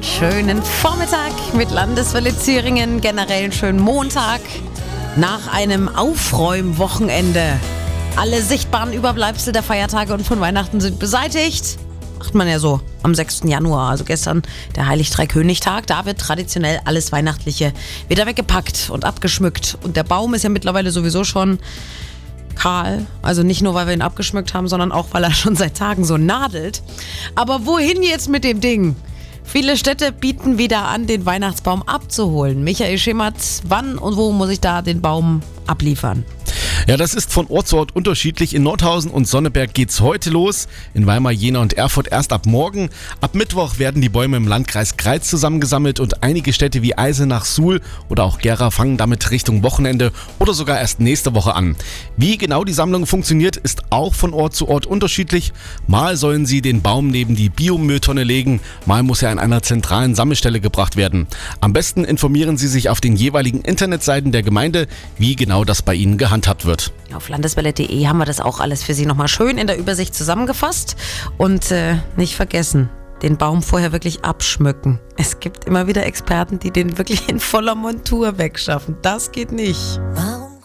Schönen Vormittag mit Landeswelle Thüringen, generell einen schönen Montag nach einem Aufräumwochenende. Alle sichtbaren Überbleibsel der Feiertage und von Weihnachten sind beseitigt. Macht man ja so am 6. Januar, also gestern der Heilig-Drei-König-Tag. Da wird traditionell alles Weihnachtliche wieder weggepackt und abgeschmückt. Und der Baum ist ja mittlerweile sowieso schon kahl. Also nicht nur, weil wir ihn abgeschmückt haben, sondern auch, weil er schon seit Tagen so nadelt. Aber wohin jetzt mit dem Ding? Viele Städte bieten wieder an, den Weihnachtsbaum abzuholen. Michael Schematz, wann und wo muss ich da den Baum abliefern? Ja, das ist von Ort zu Ort unterschiedlich. In Nordhausen und Sonneberg geht's heute los. In Weimar, Jena und Erfurt erst ab morgen. Ab Mittwoch werden die Bäume im Landkreis Greiz zusammengesammelt und einige Städte wie Eisenach, Suhl oder auch Gera fangen damit Richtung Wochenende oder sogar erst nächste Woche an. Wie genau die Sammlung funktioniert, ist auch von Ort zu Ort unterschiedlich. Mal sollen sie den Baum neben die Biomülltonne legen, mal muss er an einer zentralen Sammelstelle gebracht werden. Am besten informieren Sie sich auf den jeweiligen Internetseiten der Gemeinde, wie genau das bei Ihnen gehandhabt wird wird. Auf landeswelle.de haben wir das auch alles für Sie nochmal schön in der Übersicht zusammengefasst. Und äh, nicht vergessen, den Baum vorher wirklich abschmücken. Es gibt immer wieder Experten, die den wirklich in voller Montur wegschaffen. Das geht nicht.